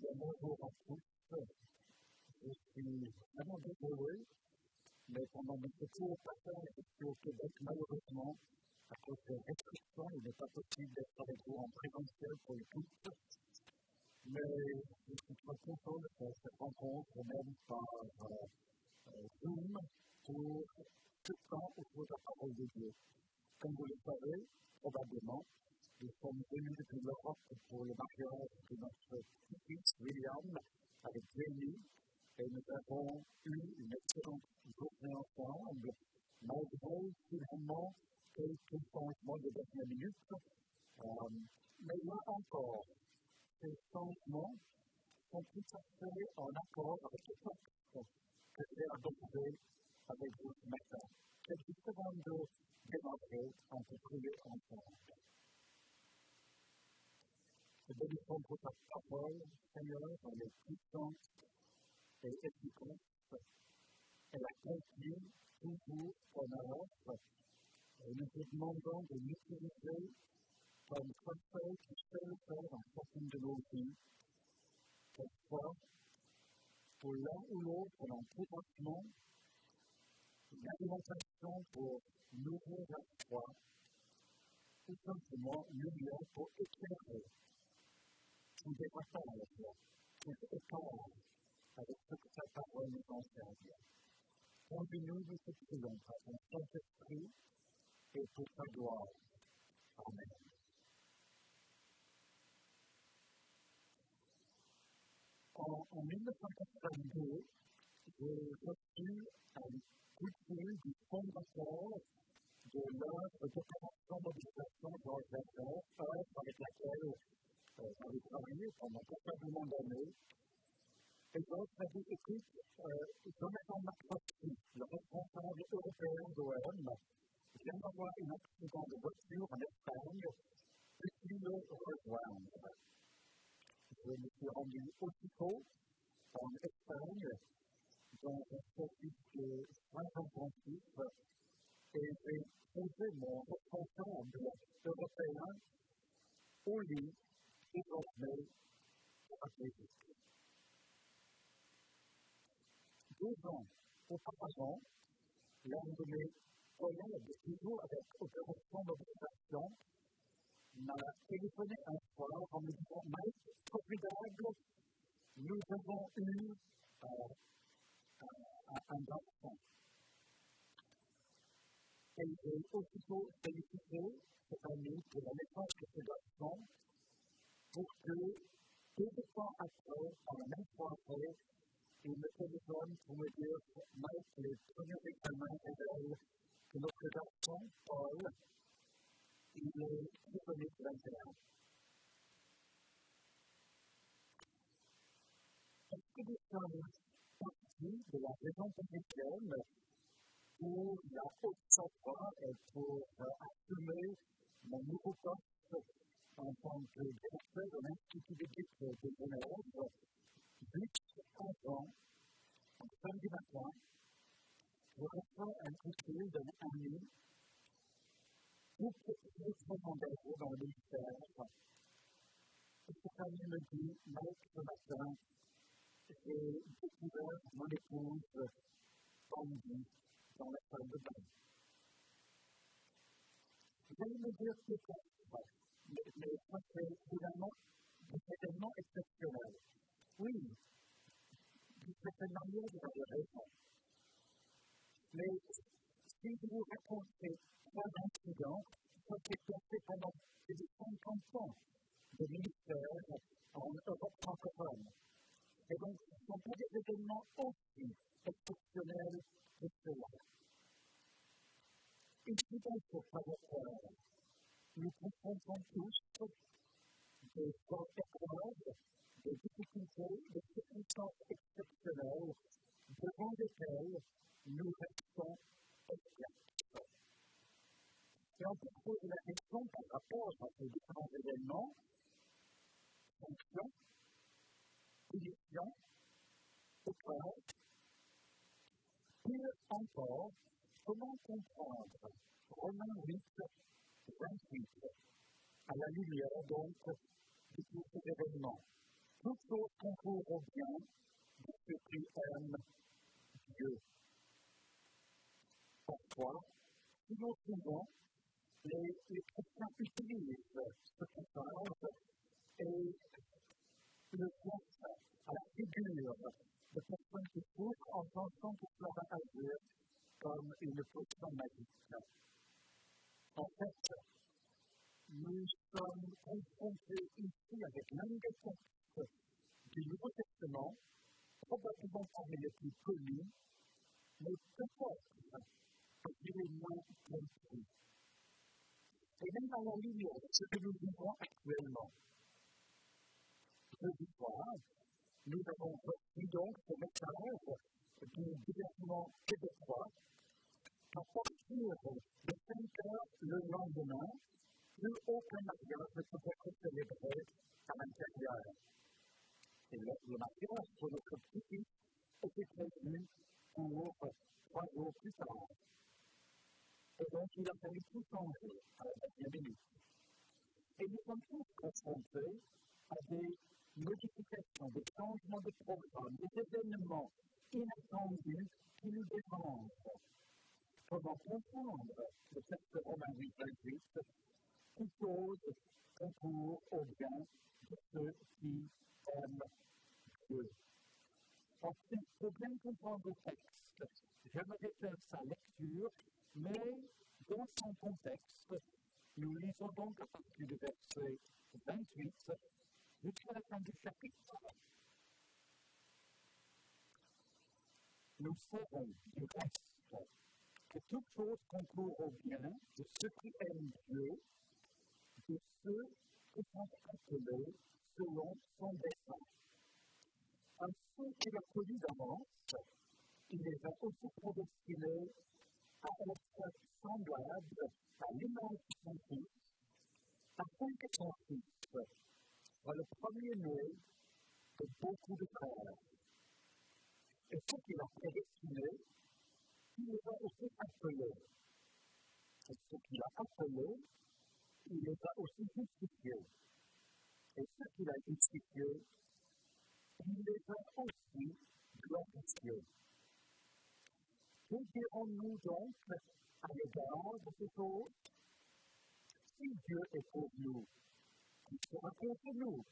bonjour à tous. Je suis vraiment désolé, mais pendant mon séjour passage ici au Québec, malheureusement, à cause des restrictions, il n'est pas possible d'être avec vous en présentiel pour le tous. Mais je suis très content de faire cette rencontre, même par euh, Zoom, pour tout le temps autour de la parole de Dieu. Comme vous le savez, probablement, nous sommes venus depuis l'Europe pour le mariage de notre fils William avec Jamie et nous avons eu une excellente journée ensemble, malgré finalement quelques changements de dernière minute. Euh, mais là encore, ces changements sont tout à fait en accord avec le texte que j'ai adopté avec vous ce matin. Quelques secondes de démarrer, on peut prier ensemble. Je bénissons pour ta parole, Seigneur, elle est puissante et efficace. Elle accomplit toujours ton œuvre. Et nous te demandons de l'utiliser comme conseil qui sait le faire dans chacune de nos vies. Cette fois, pour l'un ou l'autre, l'encouragement, l'alimentation pour nourrir la foi, tout simplement lumière pour éclairer ne pas ça avec avec ce que ta parole nous enseigne. Conduis-nous de ce prions par Saint-Esprit et pour ta gloire. Amen. En, en 1982, j'ai reçu un coup de du fondateur de l'œuvre œuvre avec laquelle j'avais travaillé pendant considérablement d'années. Et donc, écoute, euh, Jonathan McCloskey, le responsable européen d'OM, vient d'avoir un accident de voiture en Espagne, puis le rejoindre. Je me suis rendu aussitôt en Espagne, dans un service de soins intensifs, et j'ai posé mon responsable européen au lit désormais stratégique. Deux ans auparavant, l'un de mes collègues, toujours avec opération mobilisation, m'a téléphoné un soir en me disant Mike, formidable, nous avons eu euh, un, un garçon. Et j'ai aussitôt félicité cette année pour la naissance de ce garçon pour que peu de temps après, à la même soirée, il me téléphone pour me dire Mike, les premiers examens révèlent que notre garçon, Paul, il est disponible 21. Est-ce que nous sommes partis de la raison parisienne pour la savoie et pour assumer mon nouveau poste en tant que directeur de l'Institut d'éthique de Genève, juste avant, en samedi matin, je reçois un coup de fil d'un ami extrêmement engagé dans le ministère. Et cet ami me dit, Mike, ce matin, j'ai découvert mon épouse pendue dans la salle de bain. Vous allez me dire que mais, mais ça, c'est finalement exceptionnels. Oui, vous raison. Mais si vous raconte ces trois incidents, ça s'est passé pendant plus de 50 ans en Europe francophone. Et donc, sont pas des événements aussi exceptionnels que cela. Ici, donc, pour savoir nous confrontons tous des épreuves, des difficultés, des circonstances exceptionnelles devant lesquelles nous restons experts. Et on peut poser la question par rapport à ces différents événements, fonctions, punitions, épreuves, pire encore, comment comprendre Romains 8, 28, à la lumière donc de tous ces événements. toutes choses concourent bien de ceux qui aiment Dieu. Pourquoi Sinon, souvent, les, les chrétiens utilisent et le à la figure de personnes qui souffrent en pensant que cela va agir comme une potion magique. En fait, nous sommes confrontés ici avec l'un des textes du Nouveau Testament, probablement parmi les plus connus, mais peut-être parmi les moins compris. Et même dans la lumière de ce que nous vivons actuellement. Jeudi soir, nous avons donc ce message du gouvernement québécois qu'à partir de 5 heures le lendemain, plus aucun mariage ne peut être célébré à l'intérieur. Et le, le mariage pour notre petit était prévu pour trois jours plus tard. Et donc, il a fallu tout changer à la dernière minute. Et nous sommes tous confrontés à des modifications, des changements de programme, des événements inattendus qui nous dérangent. Comment comprendre le texte Romain 8, 28 qui cause concours au bien de ceux qui aiment Dieu? Ensuite, pour bien comprendre le texte, j'aimerais faire sa lecture, mais dans son contexte, nous lisons donc à partir du verset 28 la fin du chapitre. Nous savons du reste que toute chose concourt au bien de ceux qui aiment Dieu de ceux qui sont appelés selon son dessein. Ceux qu'il a connu d'avance, il les a aussi prédestinés à être semblables à l'image de son Fils, afin que son Fils soit le premier-né de beaucoup de frères. Et ceux qu'il a prédestinés, il les a aussi appelés. Et ceux qu'il a appelés, il les a aussi justifiés. Et ceux qu'il a justifiés, il les a aussi glorifiés. Que dirons-nous donc à l'égard de ces choses Si Dieu est pour nous, sera contre nous.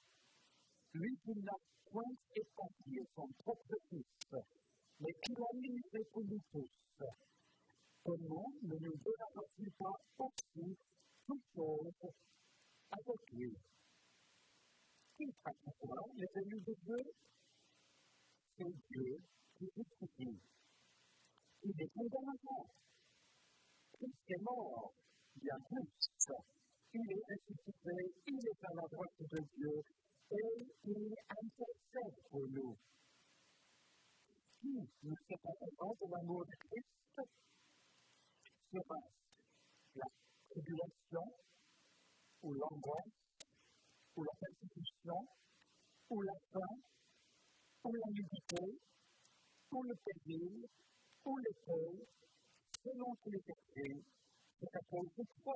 Lui qui n'a point épargné son propre Fils, mais qui l'a livré pour nous tous, comment ne nous donnera-t-il pas aussi toutes choses avec lui? Qui pratiquera les élus de Dieu C'est Dieu qui justifie. Il est condamnateur. Christ est mort, bien plus. Il est ressuscité, il est à la droite de Dieu et il intercède pour nous. Qui nous séparera de l'amour de Christ sera la tribulation, ou l'angoisse, ou la persécution, ou la faim, ou la nudité, ou le péril, ou l'école, selon qu'il est écrit, c'est à cause de toi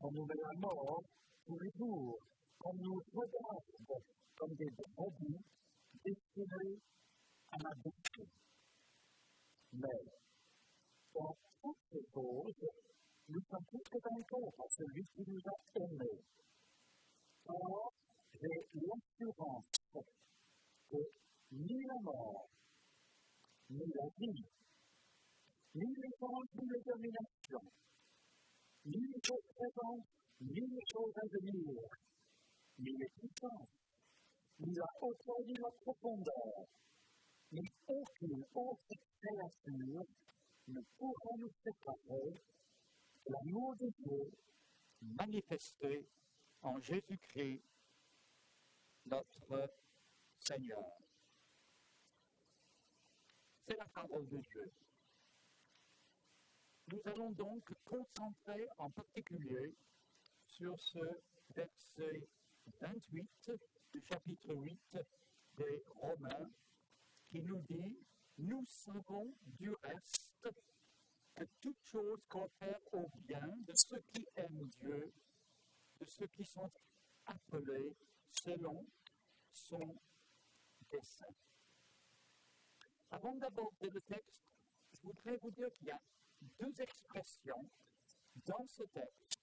qu'on nous la mort tous les jours, qu'on nous regarde comme des brebis destinés à la bouche. Mais, dans toutes ces choses, nous sommes tous d'accord à celui qui nous a aimés. Or, j'ai l'assurance que ni la mort, ni la vie, ni les temps, ni les dominations, ni les choses présentes, ni les choses à venir, ni les puissances, ni la hauteur, ni la profondeur, ni aucune autre créature ne pourra nous séparer l'amour de Dieu manifesté en Jésus-Christ, notre Seigneur. C'est la parole de Dieu. Nous allons donc concentrer en particulier sur ce verset 28 du chapitre 8 des Romains qui nous dit Nous savons du reste que toute chose coopère au bien de ceux qui aiment Dieu, de ceux qui sont appelés selon son dessein. Avant d'aborder le texte, je voudrais vous dire qu'il y a deux expressions dans ce texte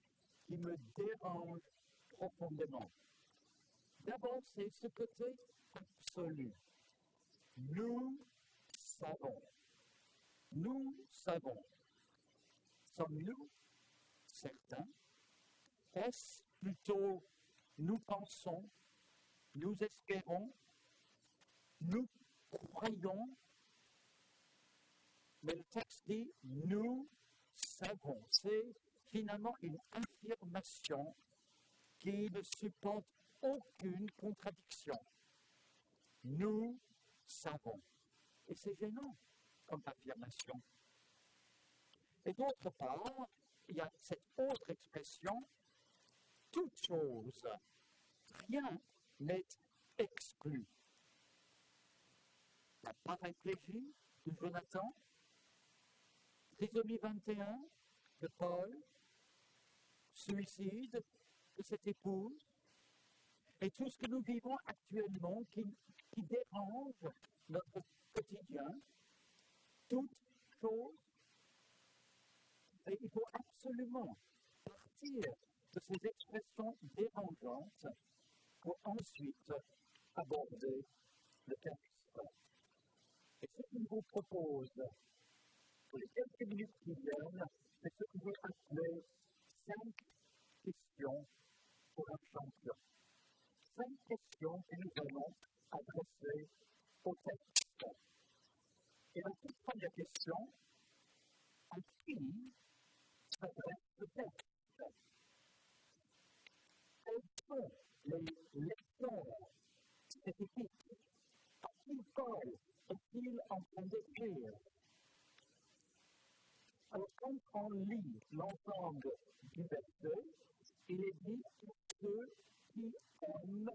qui me dérangent profondément. D'abord, c'est ce côté absolu. Nous savons. Nous savons. Sommes-nous certains? Est-ce plutôt nous pensons, nous espérons, nous croyons Mais le texte dit nous savons. C'est finalement une affirmation qui ne supporte aucune contradiction. Nous savons. Et c'est gênant comme affirmation. Et d'autre part, il y a cette autre expression, toute chose, rien n'est exclu. La paraplégie de Jonathan, trisomie 21 de Paul, suicide de cette épouse, et tout ce que nous vivons actuellement qui, dérange notre quotidien, toute chose. Et il faut absolument partir de ces expressions dérangeantes pour ensuite aborder le texte. Et ce qu'il vous propose les quelques minutes qui viennent, c'est ce que vous appelez cinq questions pour un champion. Cinq questions que nous allons adresser au texte. Et la toute première question, à qui s'adresse le texte? Quels sont les lecteurs spécifiques À qui Paul est-il en train d'écrire? Quand on lit l'ensemble du verset, il est dit que ceux qui aiment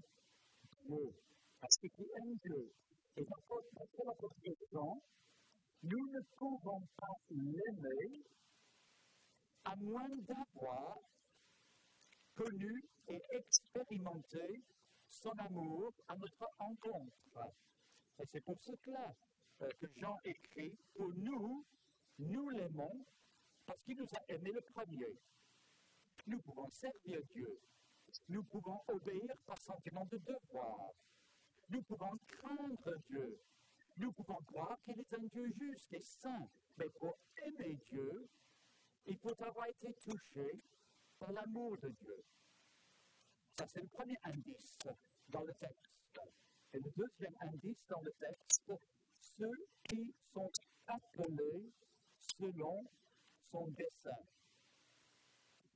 Dieu, à ceux qui aiment Dieu. Et dans notre question, nous ne pouvons pas l'aimer à moins d'avoir connu et expérimenté son amour à notre encontre. Et c'est pour cela euh, que Jean écrit, pour nous, nous l'aimons parce qu'il nous a aimés le premier. Nous pouvons servir Dieu. Nous pouvons obéir par sentiment de devoir. Nous pouvons craindre Dieu. Nous pouvons croire qu'il est un Dieu juste et saint. Mais pour aimer Dieu, il faut avoir été touché par l'amour de Dieu. Ça, c'est le premier indice dans le texte. Et le deuxième indice dans le texte, ceux qui sont appelés selon son dessein.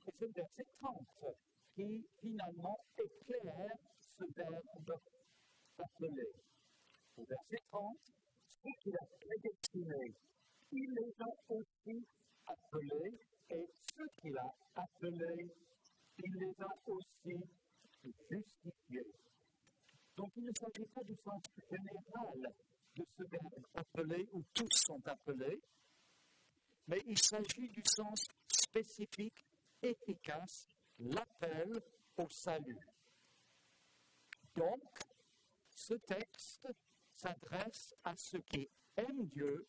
C'est le verset 30 qui finalement éclaire ce verbe appelé. Au verset 30, ceux qu'il a prédestinés, il les a aussi appelés, et ceux qu'il a appelés, il les a aussi justifiés. Donc il ne s'agit pas du sens général de ce verbe appelé, où tous sont appelés, mais il s'agit du sens spécifique, efficace, l'appel au salut. Donc, ce texte s'adresse à ceux qui aiment Dieu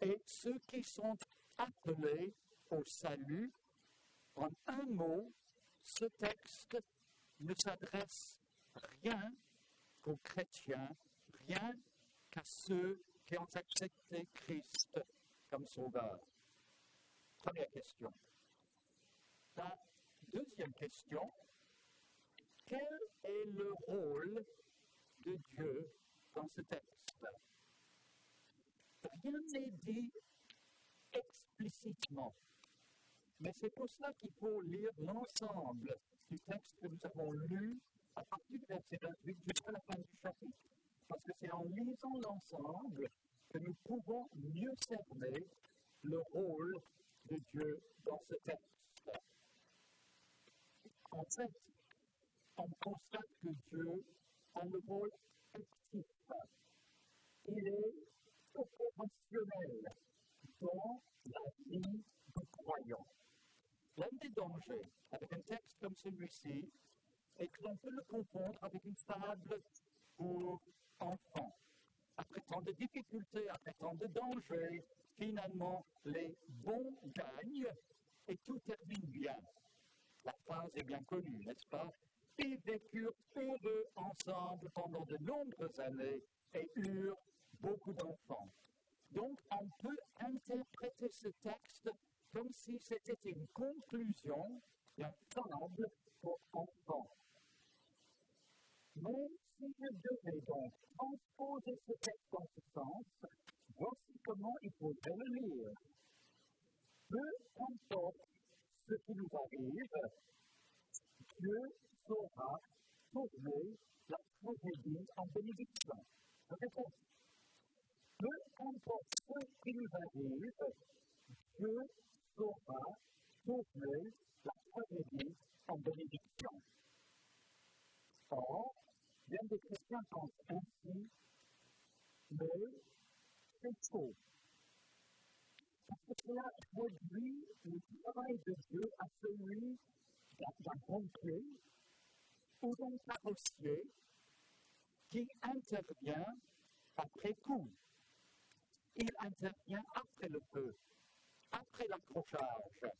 et ceux qui sont appelés au salut. En un mot, ce texte ne s'adresse rien qu'aux chrétiens, rien qu'à ceux qui ont accepté Christ comme sauveur? Première question. La deuxième question, quel est le rôle de Dieu dans ce texte? Rien n'est dit explicitement, mais c'est pour cela qu'il faut lire l'ensemble du texte que nous avons lu à partir du verset 28 jusqu'à la fin du chapitre. Parce que c'est en lisant l'ensemble que nous pouvons mieux cerner le rôle de Dieu dans ce texte. En fait, on constate que Dieu a le rôle actif. Il est opérationnel dans la vie du croyant. L'un des dangers avec un texte comme celui-ci est que l'on peut le confondre avec une fable pour de difficultés, après tant de dangers, finalement, les bons gagnent et tout termine bien. La phrase est bien connue, n'est-ce pas? Ils vécurent heureux ensemble pendant de nombreuses années et eurent beaucoup d'enfants. Donc, on peut interpréter ce texte comme si c'était une conclusion d'un fable pour enfants. Mais si je devais donc transposer ce texte dans ce sens, voici comment il faudrait le lire. Peu importe ce qui nous arrive, Dieu saura tourner la tragédie en bénédiction. Peu importe ce qui nous arrive, Dieu saura tourner la tragédie en bénédiction. Or, bien des chrétiens pensent ainsi, mais c'est faux. Parce que cela réduit le travail de Dieu à celui d'un pompier ou d'un carrossier qui intervient après coup. Il intervient après le feu, après l'accrochage.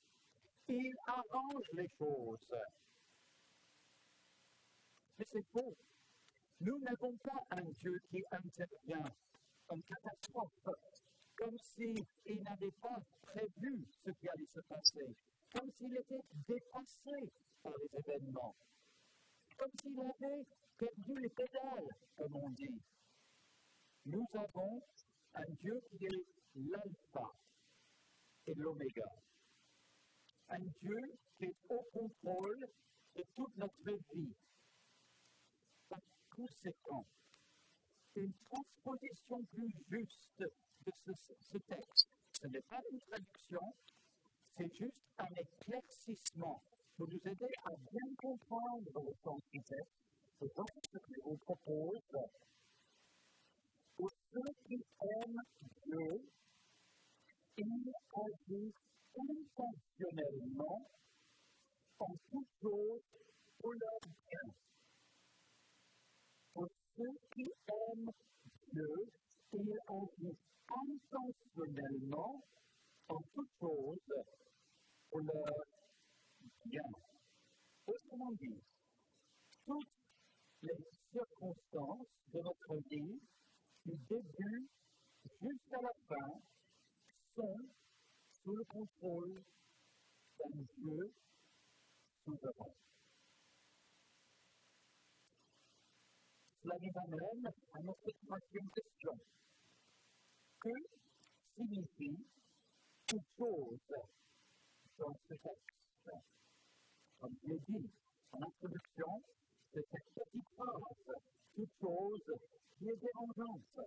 Il arrange les choses. Mais c'est faux. Nous n'avons pas un Dieu qui intervient en catastrophe, comme s'il n'avait pas prévu ce qui allait se passer, comme s'il était dépassé par les événements, comme s'il avait perdu les pédales, comme on dit. Nous avons un Dieu qui est l'alpha et l'oméga. Un Dieu qui est au contrôle de toute notre vie. Conséquent, une transposition plus juste de ce, texte, ce n'est pas une traduction, c'est juste un éclaircissement pour nous aider à bien comprendre le sens du texte. C'est donc ce que je vous propose. Pour ceux qui aiment Dieu, il agit intentionnellement en toutes choses pour leur bien. Pour ceux Dieu, il agit intentionnellement en toutes choses pour leur bien. Autrement dit, toutes les circonstances de notre vie, du début jusqu'à la fin, sont sous le contrôle d'un Dieu souverain. Cela nous amène à notre troisième question. Que signifie toute chose dans ce texte Comme je l'ai dit en introduction, c'est cette petite phrase, toute chose qui est dérangeante.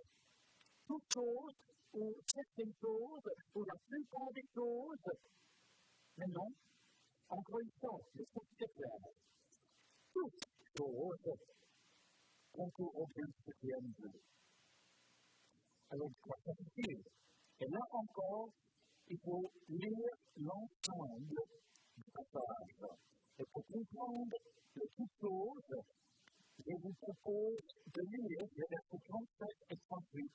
Toute chose ou certaines choses, ou la plupart des choses. Mais non, encore une fois, le texte est clair. Toutes choses bien supérieur de Dieu. Alors, quoi ça veut dire Et là encore, il faut lire l'ensemble du passage. Et pour comprendre que toutes choses, je vous propose de lire les versets 37 et 38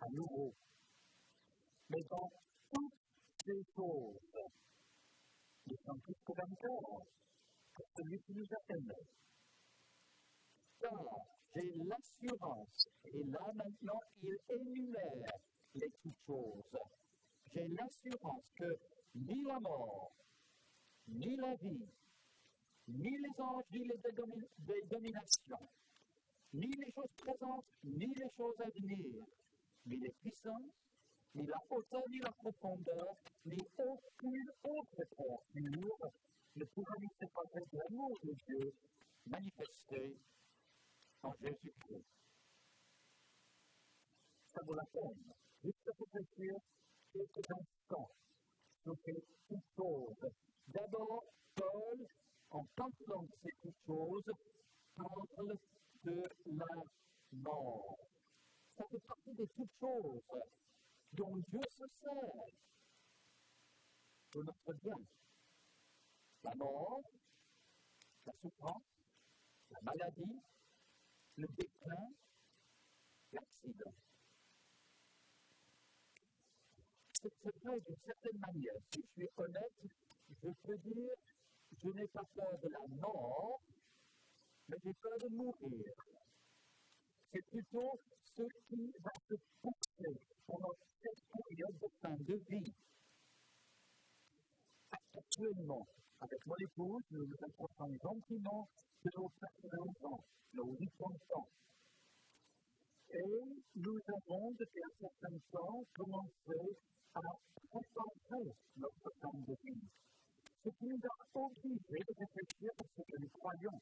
à nouveau. Mais dans toutes ces choses, nous sommes tous commentaires pour celui qui nous a. j'ai l'assurance, et là maintenant il énumère les toutes choses. J'ai l'assurance que ni la mort, ni la vie, ni les anges, ni les dominations, ni les choses présentes, ni les choses à venir, ni les puissances, ni la hauteur, ni la profondeur, ni aucune autre créature ne pourra nous séparer de l'amour de Dieu manifesté en Jésus-Christ. Ça vaut la peine, juste de réfléchir quelques instants sur ces choses. D'abord, Paul, en parlant de ces choses, parle de la mort. Ça fait partie des toutes choses dont Dieu se sert pour notre bien. La mort, la souffrance, la maladie, le déclin, l'accident. C'est vrai d'une certaine manière. Si je suis honnête, je peux dire je n'ai pas peur de la mort, mais j'ai peur de mourir. C'est plutôt ce qui va se pousser pendant cette période de fin de vie. Actuellement, avec mon épouse, nous nous approchons des ans qui nos 80 ans, nos 80 ans. Et nous avons, depuis un certain temps, commencé à concentrer notre temps de vie. Ce qui nous a obligés de réfléchir à ce que nous croyons.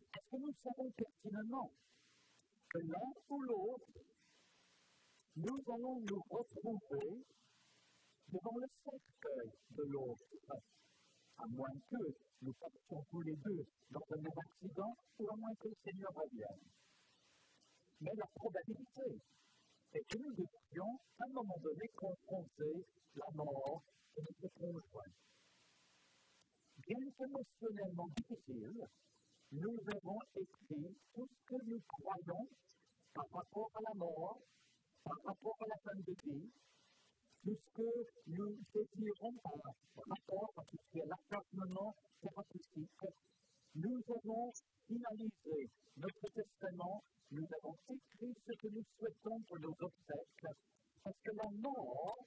Est-ce que nous savons pertinemment que l'un ou l'autre, nous allons nous retrouver devant le cercueil de l'autre, à moins que nous partions tous les deux dans un même accident ou à moins que le Seigneur revienne. Mais la probabilité est que nous devions, à un moment donné, confronter la mort de notre conjoint. Bien qu'émotionnellement difficile, nous avons écrit tout ce que nous croyons par rapport à la mort, par rapport à la fin de vie, tout ce que nous désirons par rapport à tout ce qui est l'accompagnement thérapeutique. Nous avons finalisé notre testament, nous avons écrit ce que nous souhaitons pour nos obsèques, parce que la mort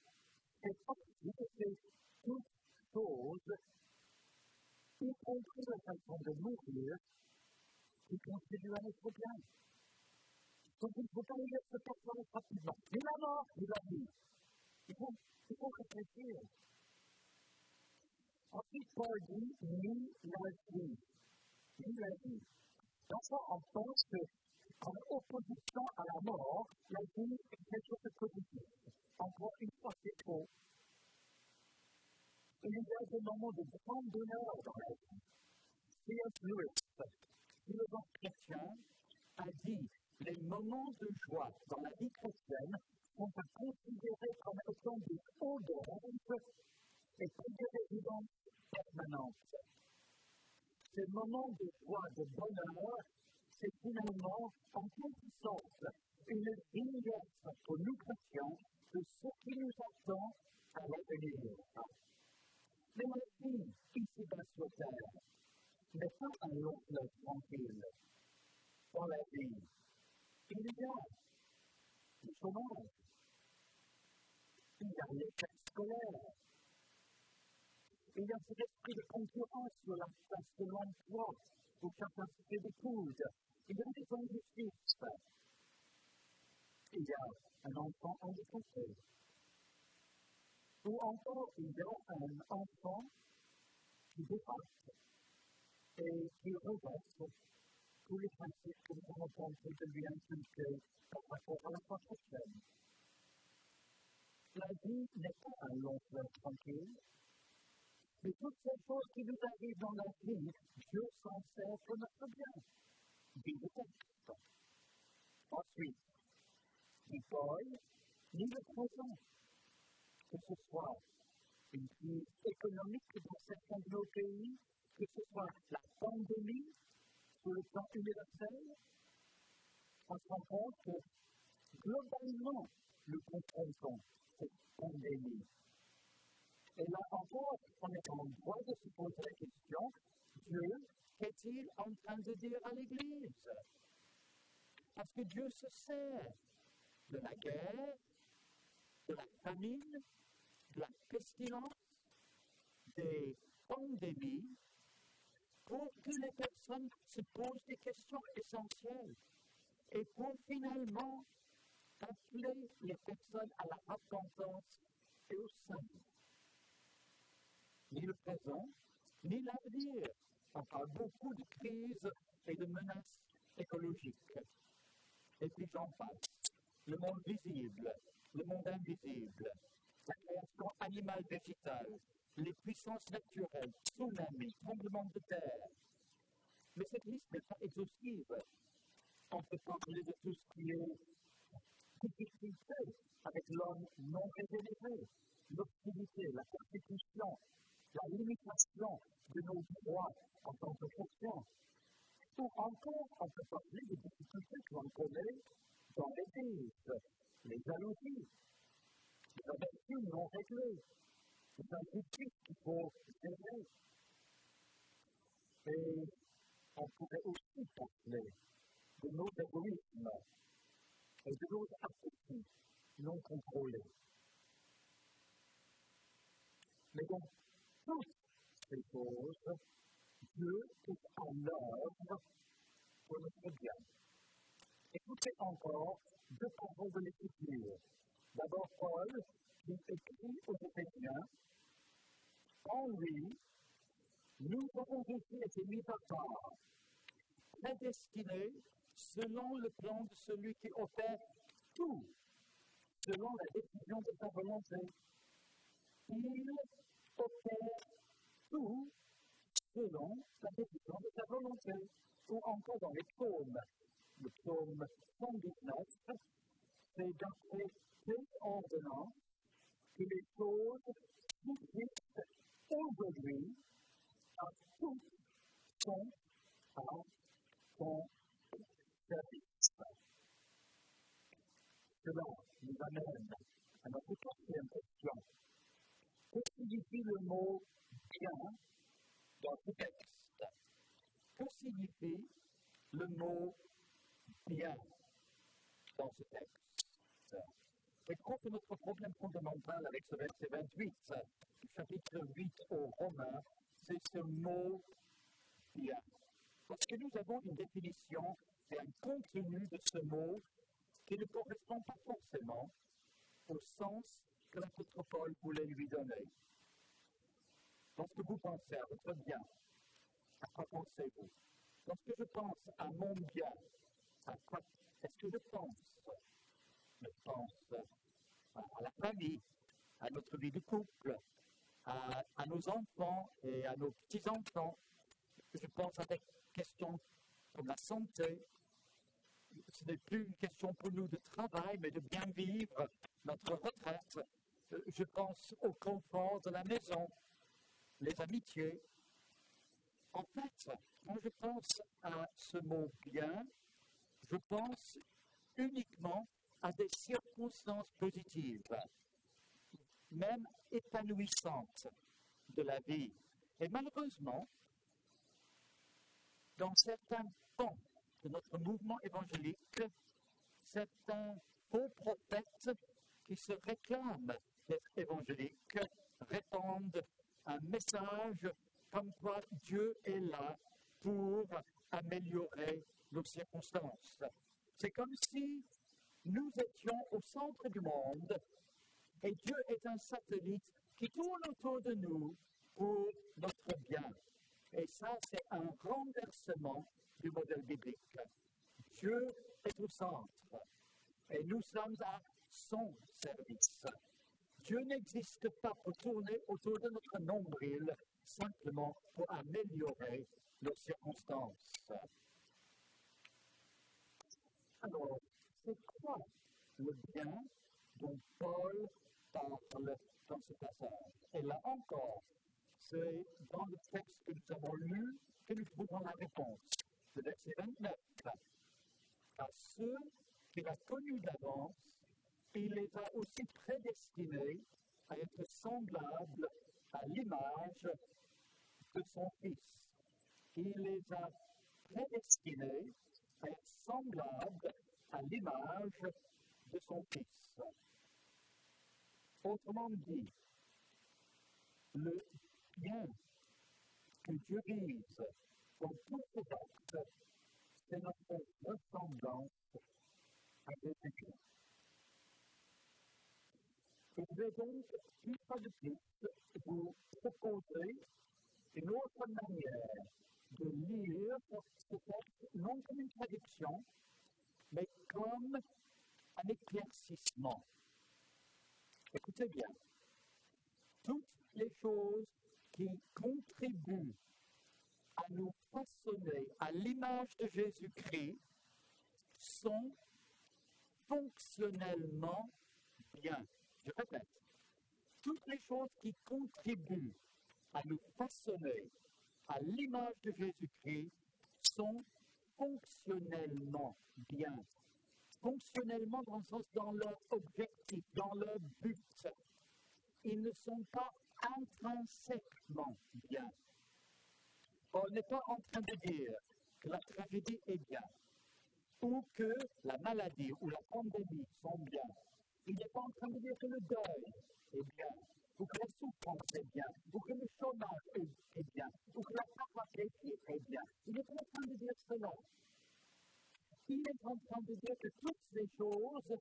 fait partie de ces toutes choses, y compris la façon de mourir, qui contribue à notre bien. Donc il ne faut pas lire ce passage rapidement. Ni la mort, ni la vie. Il faut, il faut réfléchir. Ensuite, Paul dit ni la vie. Ni la vie. Ça, on pense qu'en opposition à la mort, la vie est quelque chose de positif. Encore une fois, c'est faux. Il y a des moments de grande bonheur dans la vie. C.S. Lewis, philosophe chrétien, a dit les moments de joie dans la vie chrétienne sont à considérer comme étant des hauts et comme des résidences permanentes. Ces moments de joie, de bonheur, c'est finalement, en quelque sorte, une vignette pour nous chrétiens de ce qui nous attend à l'avenir. Mais la vie, ici-bas sur terre, n'est pas un long fleuve tranquille. Dans la vie, il y a le chômage, il y a l'échec scolaire, il y a cet esprit de concurrence sur la place de l'emploi se fait des coudes, il y a des injustices, il y a un enfant handicapé, ou encore il y a un enfant qui dépasse et qui reverse tous les principes que nous avons tenté de lui inculquer par rapport à la chrétienne. La vie n'est pas un long fleuve tranquille, mais toutes ces choses qui nous arrivent dans la vie, Dieu s'en sert pour notre bien. Dit le texte. Ensuite, ni Paul, ni le présent, que ce soit une crise économique dans certains de nos pays, que ce soit la pandémie sur le plan universel, on se rend compte que globalement, nous confrontons cette pandémie. Et là encore, on est en droit de se poser la question, Dieu, qu'est-il en train de dire à l'Église Parce que Dieu se sert de la guerre, de la famine, de la pestilence, des pandémies, pour que les personnes se posent des questions essentielles et pour finalement appeler les personnes à la repentance et au salut. Ni le présent, ni l'avenir. On parle beaucoup de crises et de menaces écologiques. Et puis j'en passe. Le monde visible, le monde invisible, la création animale végétale, les puissances naturelles, tsunamis, tremblements de terre. Mais cette liste n'est pas exhaustive. On peut parler de tout ce qui est avec l'homme non régénéré, l'obscurité, la persécution, la limitation de nos droits en tant que chrétiens. Ou encore, on peut parler des difficultés que l'on connaît dans l'Église, les jalousies, des amertumes non réglées, des inquiétudes qu'il faut gérer. Et on pourrait aussi parler de nos égoïsmes et de appétits non contrôlés. Mais dans toutes ces choses, Dieu est à l'œuvre pour notre bien. Écoutez encore deux paroles de l'Écriture. D'abord, Paul, qui écrit aux Éphésiens En lui, nous avons été mis à part, prédestinés selon le plan de celui qui opère tout, selon la décision de sa volonté. Il opère tout selon la décision de sa volonté. Ou encore dans les psaumes. Le psaume 119, c'est d'après cette ordonnance que les choses subsistent aujourd'hui à tous sont à son service. Cela nous amène à notre quatrième question. Que signifie le mot bien dans ce texte? Que signifie le mot bien dans ce texte? Je crois que notre problème fondamental avec ce verset 28 du chapitre 8 au Romains, c'est ce mot bien. Parce que nous avons une définition et un contenu de ce mot qui ne correspond pas forcément au sens que l'apôtre Paul voulait lui donner. Lorsque vous pensez à votre bien, à quoi pensez-vous? Lorsque je pense à mon bien, à quoi est-ce que je pense? Je pense à la famille, à notre vie de couple, à, à nos enfants et à nos petits-enfants. Je pense à des questions comme la santé. Ce n'est plus une question pour nous de travail, mais de bien vivre notre retraite. Je pense au confort de la maison, les amitiés. En fait, quand je pense à ce mot bien, je pense uniquement à des circonstances positives, même épanouissantes de la vie. Et malheureusement, dans certains pans de notre mouvement évangélique, certains faux prophètes qui se réclament d'être évangéliques répandent un message comme quoi Dieu est là pour améliorer nos circonstances. C'est comme si nous étions au centre du monde et Dieu est un satellite qui tourne autour de nous pour notre bien. Et ça, c'est un renversement du modèle biblique. Dieu est au centre et nous sommes à son service. Dieu n'existe pas pour tourner autour de notre nombril, simplement pour améliorer nos circonstances. Alors, c'est quoi le bien dont Paul parle dans ce passage? Et là encore, c'est dans le texte que nous avons lu que nous trouvons la réponse. Le verset 29. À ceux qu'il a connus d'avance, il les a aussi prédestinés à être semblables à l'image de son Fils. Il les a prédestinés à être semblables à l'image de son Fils. Autrement dit, le bien que Dieu vise dans tous ses actes, c'est notre ressemblance à Jésus-Christ. Je vais donc, une fois de plus, vous proposer une autre manière de lire ce texte, non comme une traduction, mais comme un éclaircissement. Écoutez bien, toutes les choses qui contribuent à nous façonner à l'image de Jésus-Christ sont fonctionnellement bien. Je répète, toutes les choses qui contribuent à nous façonner à l'image de Jésus-Christ sont fonctionnellement bien. fonctionnellement dans le sens dans leur objectif, dans leur but. Ils ne sont pas intrinsèquement bien. On n'est pas en train de dire que la tragédie est bien, ou que la maladie ou la pandémie sont bien. Il n'est pas en train de dire que le deuil est bien, ou que la souffrance est bien, ou que le chômage est, bien, ou que la pauvreté est bien. Il n'est pas en train de dire cela. Il est en train de dire que toutes ces choses,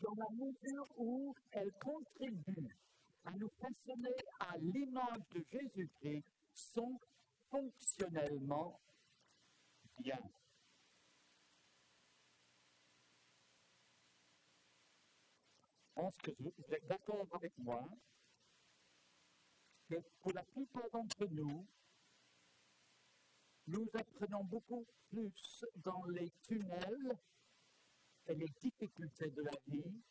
dans la mesure où elles contribuent à nous façonner à l'image de Jésus-Christ, sont fonctionnellement bien. Je pense que vous êtes d'accord avec moi que pour la plupart d'entre nous, nous apprenons beaucoup plus dans les tunnels et les difficultés de la vie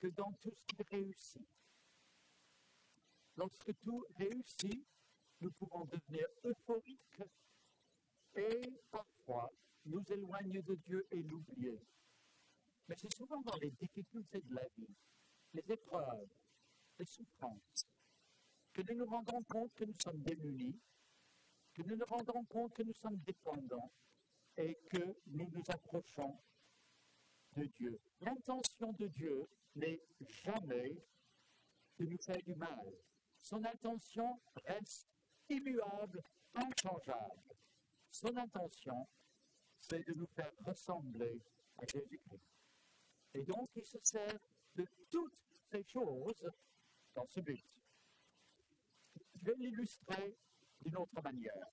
que dans tout ce qui réussit. Lorsque tout réussit, nous pouvons devenir euphoriques et parfois nous éloigner de Dieu et l'oublier. Mais c'est souvent dans les difficultés de la vie, les épreuves, les souffrances, que nous nous rendons compte que nous sommes démunis, que nous nous rendons compte que nous sommes dépendants et que nous nous approchons de Dieu. L'intention de Dieu n'est jamais de nous faire du mal. Son intention reste immuable, inchangeable. Son intention, c'est de nous faire ressembler à Jésus-Christ. Et donc, il se sert de toutes ces choses dans ce but. Je vais l'illustrer d'une autre manière.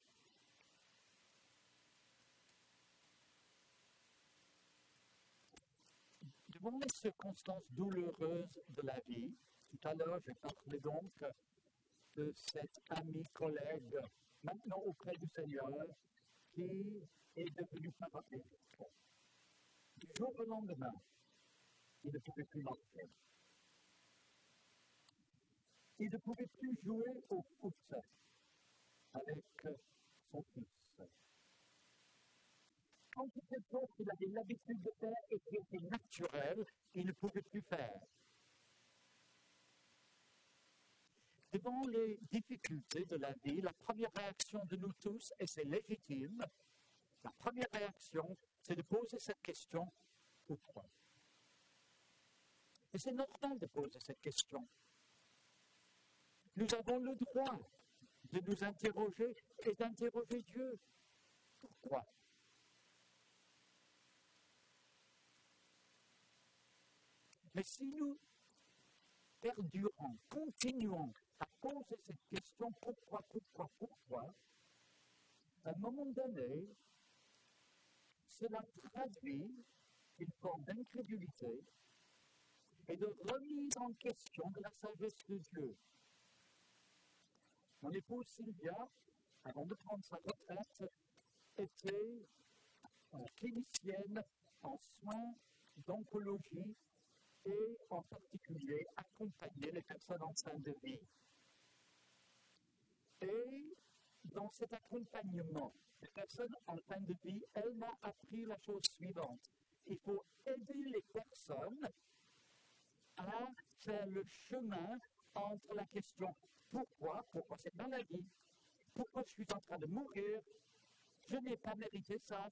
Devant les circonstances douloureuses de la vie, tout à l'heure, j'ai parlé donc de cet ami collègue, maintenant auprès du Seigneur, qui est devenu paralytique. Du jour au lendemain, il ne pouvait plus marcher. Il ne pouvait plus jouer au foot avec son fils. Quand il était qu'il avait l'habitude de faire et qui était naturel, il ne pouvait plus faire. Devant les difficultés de la vie, la première réaction de nous tous, et c'est légitime, la première réaction, c'est de poser cette question pourquoi Et c'est normal de poser cette question. Nous avons le droit de nous interroger et d'interroger Dieu. Pourquoi? Mais si nous perdurons, continuons à poser cette question pourquoi, pourquoi, pourquoi, à un moment donné, cela traduit une forme d'incrédulité et de remise en question de la sagesse de Dieu. Mon épouse Sylvia, avant de prendre sa retraite, était clinicienne en soins d'oncologie et en particulier accompagner les personnes en fin de vie. Et dans cet accompagnement des personnes en fin de vie, elle m'a appris la chose suivante. Il faut aider les personnes à faire le chemin entre la question pourquoi, pourquoi cette maladie, pourquoi je suis en train de mourir, je n'ai pas mérité ça.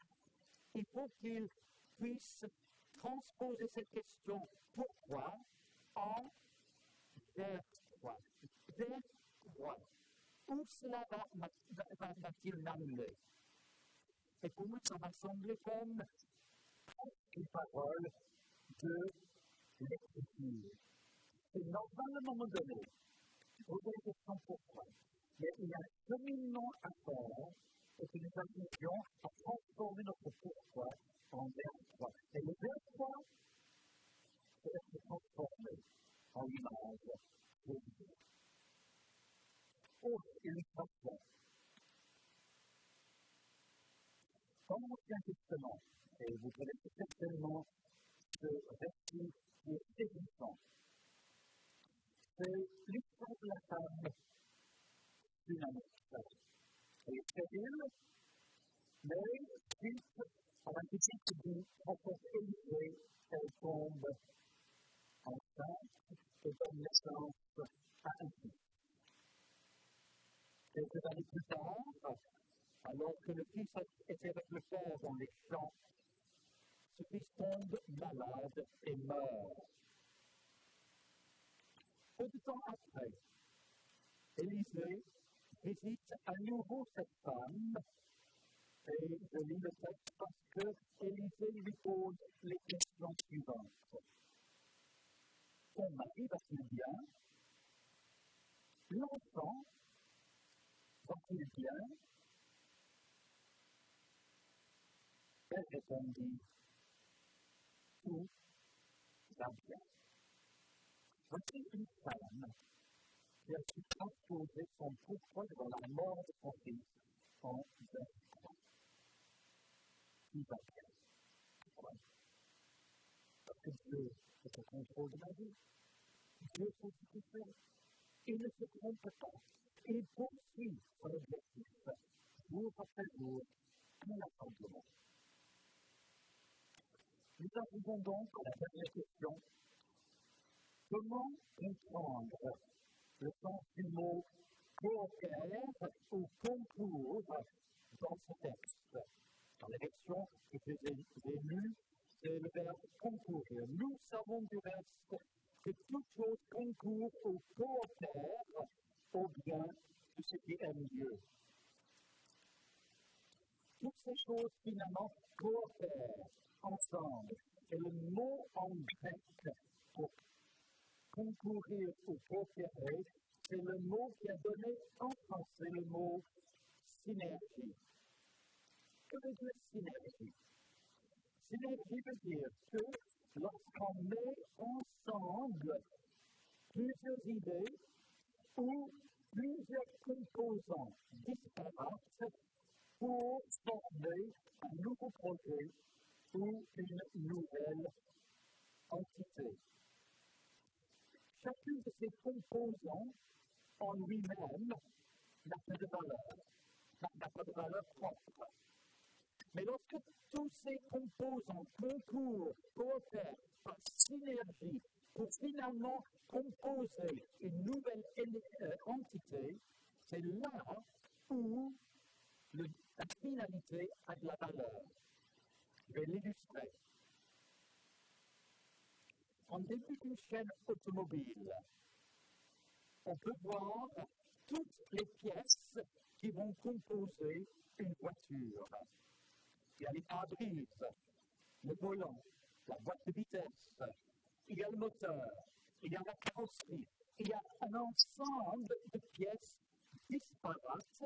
Il faut qu'ils puissent transposer cette question pourquoi en vers quoi? Vers quoi? Va-t-il m'amener Et pour moi, ça m'a semblé comme une parole de l'écriture. Et dans un moment donné, poser la question pourquoi, mais il y a un cheminement à faire et que nous arrivions à transformer notre pourquoi en verbe 3. Et le verbe 3, c'est être transformé en image de Dieu autre illustration. Dans l'Ancien Testament, et vous connaissez certainement ce récit qui est saisissant, c'est l'histoire de la femme dynamique. Elle est très mais triste à la petite vie, prophète Élisée, elle tombe enceinte et donne naissance à un fils. Quelques années plus tard, alors que le fils était avec le père dans les champs, ce fils tombe malade et meurt. Peu de temps après, Élisée visite à nouveau cette femme et je le texte parce que Élisée lui pose les questions suivantes. Ton mari va-t-il bien? L'enfant Elle répondit Tout va bien. Voici une femme qui a su transposer son pourquoi dans la mort de son fils en 23. Qui va bien Parce que Dieu est au contrôle de la vie. Dieu sait ce. Il ne se trompe pas. Il poursuit son objectif jour après jour, inlassablement. Nous arrivons donc à la dernière question. Comment comprendre le sens du mot coopère ou concours dans ce texte? Dans la version que j'ai lue, c'est le verbe concourir. Nous savons du reste que toute chose concourt ou coopère au bien de ceux qui aiment Dieu. Toutes ces choses, finalement, coopèrent ensemble. Et le mot en grec pour concourir ou coopérer, c'est le mot qui a donné en français le mot synergie. Que veut dire synergie? Synergie veut dire que lorsqu'on met ensemble plusieurs idées ou plusieurs composants disparates pour former un nouveau projet ou une nouvelle entité. Chacun de ces composants en lui-même n'a pas de valeur, n'a pas de valeur propre. Mais lorsque tous ces composants concourent, coopèrent par synergie pour finalement composer une nouvelle euh, entité, c'est là où la finalité a de la valeur. Je vais l'illustrer. En début d'une chaîne automobile, on peut voir toutes les pièces qui vont composer une voiture. Il y a les pare-brises, le volant, la boîte de vitesse, il y a le moteur, il y a la carrosserie, il y a un ensemble de pièces disparates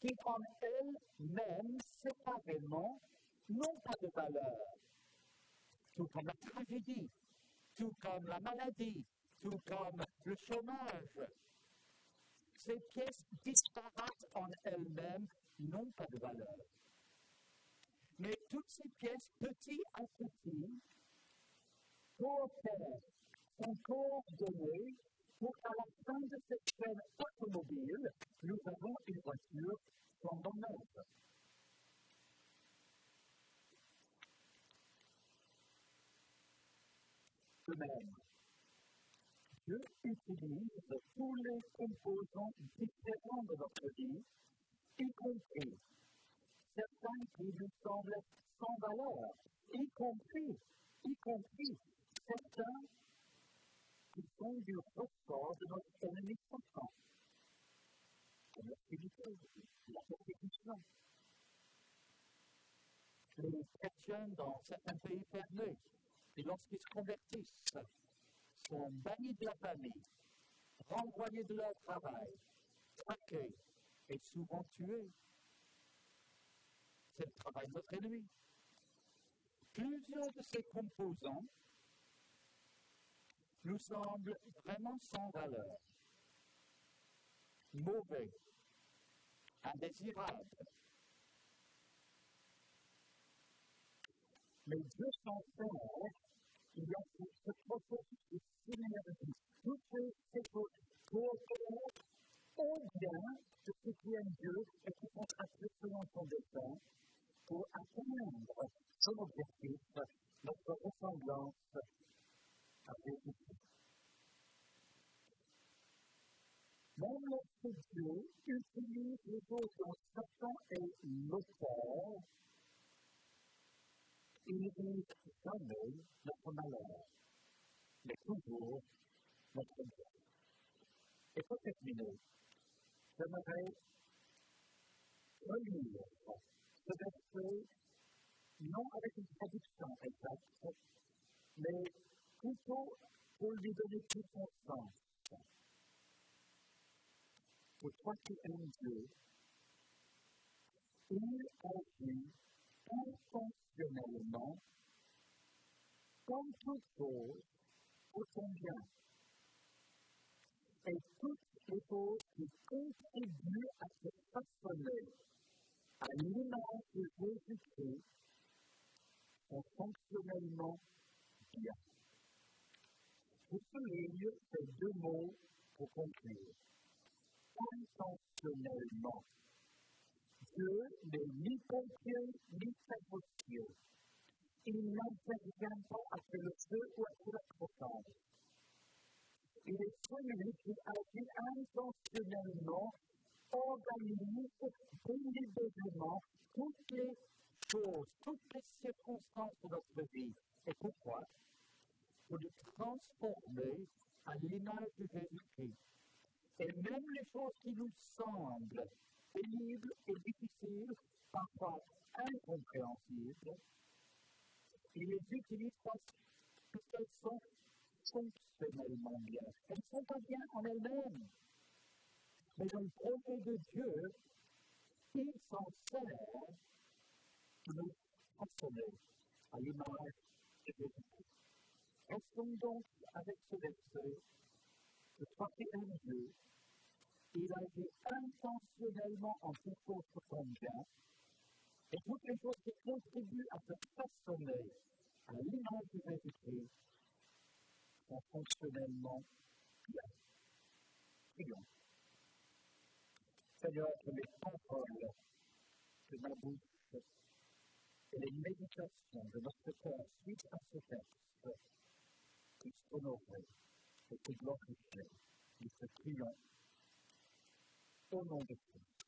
qui en elles-mêmes, séparément, n'ont pas de valeur. Tout comme la tragédie, tout comme la maladie, tout comme le chômage. Ces pièces disparates en elles-mêmes n'ont pas de valeur. Mais toutes ces pièces, petit à petit, coopèrent, sont coordonnées pour qu'à la fin de cette chaîne automobile, nous avons une voiture flambant neuve. De même, Dieu utilise tous les composants différents de notre vie, y compris certains qui nous semblent sans valeur, y compris, y compris certains qui sont du ressort de notre ennemi constant, comme la spiritualité, la. Les chrétiens dans certains pays fermés, et lorsqu'ils se convertissent, sont bannis de la famille, renvoyés de leur travail, traqués et souvent tués. C'est le travail de notre ennemi. Plusieurs de ces composants nous semblent vraiment sans valeur, mauvais, indésirables. Mais Dieu s'en sert, il y a ce processus de synergie. Toutes ces choses coopèrent au bien de ceux qui aiment Dieu et qui sont appelés selon son destin pour atteindre ressemblance à Jésus-Christ. Même lorsque Dieu utilise les choses dont Satan est l'auteur, il n'utilise jamais notre malheur, mais toujours notre bien. Et pour terminer, j'aimerais relire ce verset, non avec une traduction exacte, mais plutôt pour lui donner tout son sens. Pour toi qui aimes Dieu, il agit intentionnellement comme toute chose pour son bien. Et toutes les choses qui contribuent à se façonner à l'image de Jésus-Christ sont fonctionnellement bien. Je souligne ces deux mots pour conclure? Intentionnellement. Dieu n'est ni pompier ni sabotier. Il n'intervient pas après le feu ou après la propagande. Il est celui qui agit intentionnellement organise délibérément toutes les choses, toutes les circonstances de notre vie. Et pourquoi? Pour les transformer à l'image de Jésus-Christ. Et même les choses qui nous semblent pénibles et difficiles, parfois incompréhensibles, il les utilise parce qu'elles sont fonctionnellement bien. Elles ne sont pas bien en elles-mêmes mais dans le projet de Dieu, il s'en sert pour nous façonner à l'image de Jésus. Restons donc avec ce verset qui aimes Dieu, il agit intentionnellement en tout choses pour ton bien, et toutes les choses qui contribuent à te façonner à l'image Jésus-Christ sont fonctionnellement bien. Prions. Seigneur, que les paroles de ma bouche et les méditations de notre cœur suite à ce texte puissent honorer et te glorifier. Nous te prions au nom de Christ.